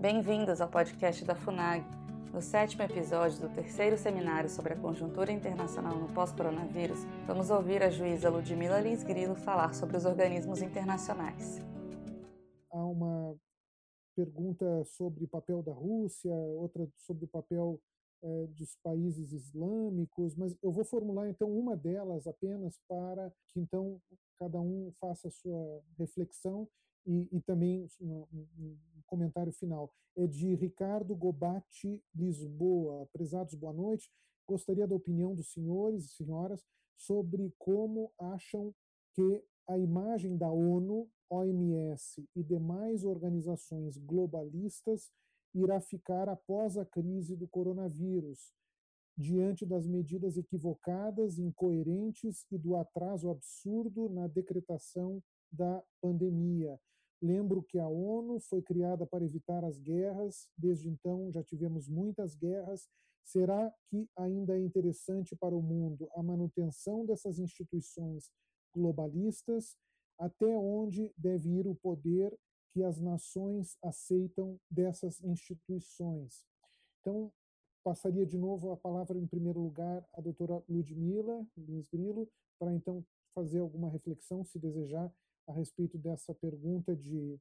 Bem-vindos ao podcast da FUNAG. No sétimo episódio do terceiro seminário sobre a conjuntura internacional no pós-coronavírus, vamos ouvir a juíza Ludmila Lins Grilo falar sobre os organismos internacionais. Há uma pergunta sobre o papel da Rússia, outra sobre o papel é, dos países islâmicos, mas eu vou formular então uma delas apenas para que então cada um faça a sua reflexão e, e também comentário final. É de Ricardo Gobatti Lisboa. Prezados, boa noite. Gostaria da opinião dos senhores e senhoras sobre como acham que a imagem da ONU, OMS e demais organizações globalistas irá ficar após a crise do coronavírus, diante das medidas equivocadas, incoerentes e do atraso absurdo na decretação da pandemia. Lembro que a ONU foi criada para evitar as guerras, desde então já tivemos muitas guerras. Será que ainda é interessante para o mundo a manutenção dessas instituições globalistas? Até onde deve ir o poder que as nações aceitam dessas instituições? Então, passaria de novo a palavra, em primeiro lugar, à doutora Ludmila Lins Grilo, para então fazer alguma reflexão, se desejar, a respeito dessa pergunta de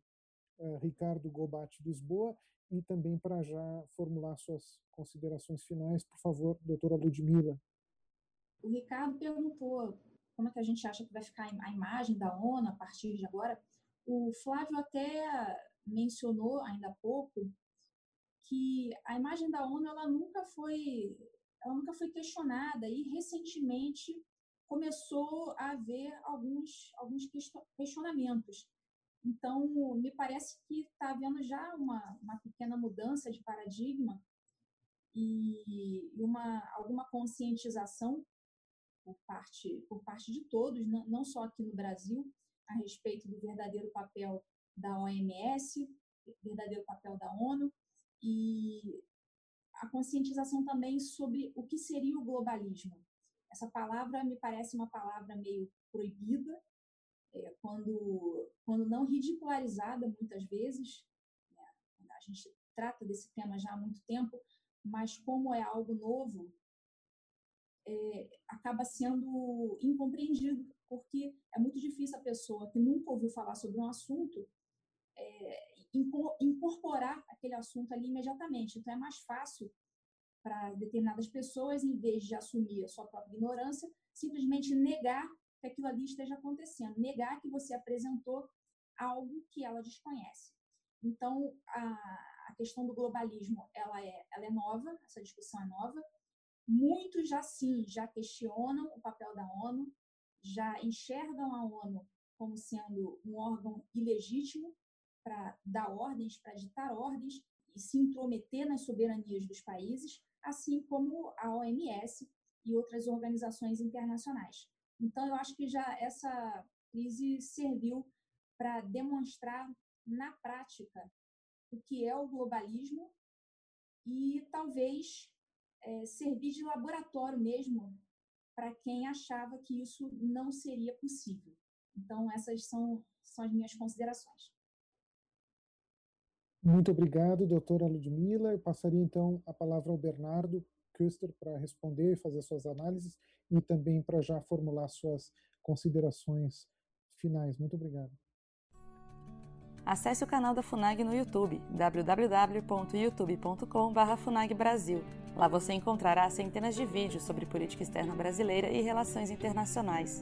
uh, Ricardo Gobate Lisboa e também para já formular suas considerações finais. Por favor, doutora Ludmila. O Ricardo perguntou como é que a gente acha que vai ficar a imagem da ONU a partir de agora. O Flávio até mencionou ainda há pouco que a imagem da ONU ela nunca foi ela nunca foi questionada e recentemente começou a haver alguns, alguns questionamentos. Então, me parece que está havendo já uma, uma pequena mudança de paradigma e uma, alguma conscientização por parte, por parte de todos, não só aqui no Brasil, a respeito do verdadeiro papel da OMS, verdadeiro papel da ONU, e a conscientização também sobre o que seria o globalismo. Essa palavra me parece uma palavra meio proibida, é, quando, quando não ridicularizada muitas vezes. Né? A gente trata desse tema já há muito tempo, mas como é algo novo, é, acaba sendo incompreendido, porque é muito difícil a pessoa que nunca ouviu falar sobre um assunto é, incorporar aquele assunto ali imediatamente. Então, é mais fácil para determinadas pessoas, em vez de assumir a sua própria ignorância, simplesmente negar que aquilo ali esteja acontecendo, negar que você apresentou algo que ela desconhece. Então, a, a questão do globalismo, ela é, ela é nova, essa discussão é nova. Muitos já sim, já questionam o papel da ONU, já enxergam a ONU como sendo um órgão ilegítimo para dar ordens, para ditar ordens e se intrometer nas soberanias dos países, assim como a OMS e outras organizações internacionais. Então, eu acho que já essa crise serviu para demonstrar na prática o que é o globalismo e talvez é, servir de laboratório mesmo para quem achava que isso não seria possível. Então, essas são, são as minhas considerações. Muito obrigado, doutora Ludmila. Eu passaria então a palavra ao Bernardo Köster para responder e fazer suas análises e também para já formular suas considerações finais. Muito obrigado. Acesse o canal da FUNAG no YouTube, www.youtube.com.br FUNAGBrasil. Lá você encontrará centenas de vídeos sobre política externa brasileira e relações internacionais.